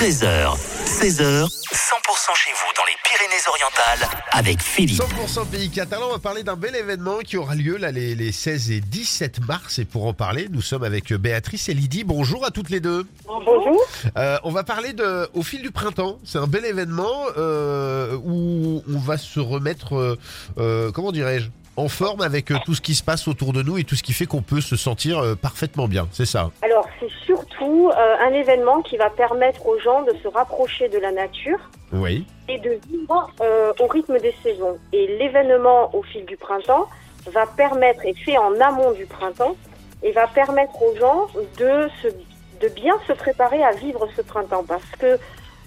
13h, 16h, 100% chez vous dans les Pyrénées-Orientales avec Philippe. 100% pays catalan, on va parler d'un bel événement qui aura lieu là les, les 16 et 17 mars. Et pour en parler, nous sommes avec Béatrice et Lydie. Bonjour à toutes les deux. Bonjour. Euh, on va parler de Au fil du printemps. C'est un bel événement euh, où on va se remettre, euh, euh, comment dirais-je, en forme avec tout ce qui se passe autour de nous et tout ce qui fait qu'on peut se sentir parfaitement bien. C'est ça? Alors, surtout euh, un événement qui va permettre aux gens de se rapprocher de la nature Oui. et de vivre euh, au rythme des saisons. Et l'événement au fil du printemps va permettre, et fait en amont du printemps, et va permettre aux gens de, se, de bien se préparer à vivre ce printemps. Parce que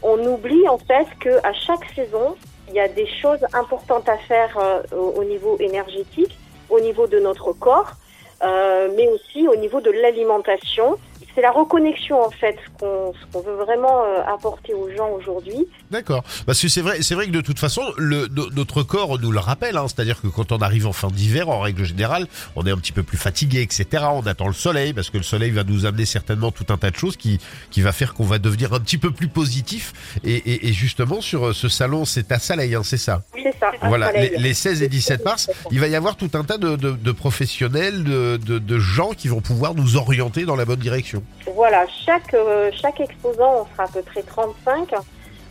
on oublie en fait qu'à chaque saison, il y a des choses importantes à faire euh, au, au niveau énergétique, au niveau de notre corps, euh, mais aussi au niveau de l'alimentation. C'est la reconnexion en fait ce qu'on veut vraiment euh, apporter aux gens aujourd'hui. D'accord. Parce que c'est vrai, c'est vrai que de toute façon, le, notre corps nous le rappelle. Hein, C'est-à-dire que quand on arrive en fin d'hiver, en règle générale, on est un petit peu plus fatigué, etc. On attend le soleil parce que le soleil va nous amener certainement tout un tas de choses qui qui va faire qu'on va devenir un petit peu plus positif. Et, et, et justement sur euh, ce salon, c'est à Soleil, hein, c'est ça? C'est ça. Voilà, les, les 16 et 17 mars, il va y avoir tout un tas de, de, de professionnels, de gens qui vont pouvoir nous orienter dans la bonne direction. Voilà, chaque, euh, chaque exposant, on sera à peu près 35,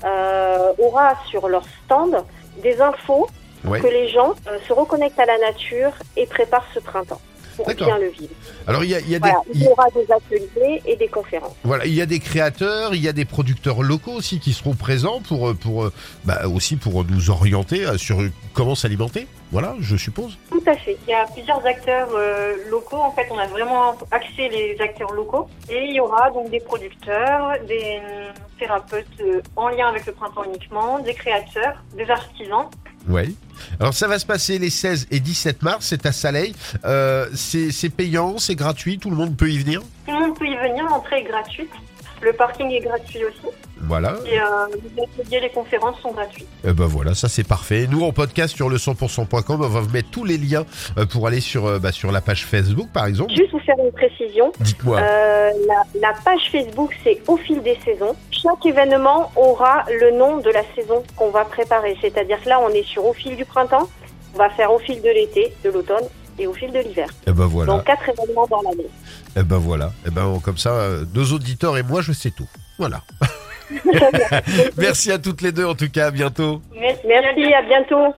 euh, aura sur leur stand des infos Ouais. que les gens euh, se reconnectent à la nature et préparent ce printemps pour bien le vivre. Alors il y a, il y a des, Voilà, il y aura des ateliers et des conférences. Voilà, il y a des créateurs, il y a des producteurs locaux aussi qui seront présents pour pour bah, aussi pour nous orienter euh, sur comment s'alimenter. Voilà, je suppose. Tout à fait. Il y a plusieurs acteurs euh, locaux. En fait, on a vraiment axé les acteurs locaux. Et il y aura donc des producteurs, des thérapeutes euh, en lien avec le printemps uniquement, des créateurs, des artisans. Ouais. Alors ça va se passer les 16 et 17 mars, c'est à Saleil. Euh, c'est payant, c'est gratuit, tout le monde peut y venir? Tout le monde peut y venir, l'entrée est gratuite. Le parking est gratuit aussi. Voilà. Et euh, les ateliers, les conférences sont gratuits. Eh ben voilà, ça c'est parfait. Nous en podcast sur le 100%.com, on va vous mettre tous les liens euh, pour aller sur euh, bah, sur la page Facebook par exemple. Juste vous faire une précision. Dites-moi. Euh, la, la page Facebook, c'est au fil des saisons. Chaque événement aura le nom de la saison qu'on va préparer. C'est-à-dire que là, on est sur au fil du printemps, on va faire au fil de l'été, de l'automne et au fil de l'hiver. Eh ben voilà. Donc quatre événements dans l'année. Eh ben voilà. Eh ben comme ça, euh, deux auditeurs et moi je sais tout. Voilà. Merci à toutes les deux en tout cas, à bientôt. Merci, à bientôt.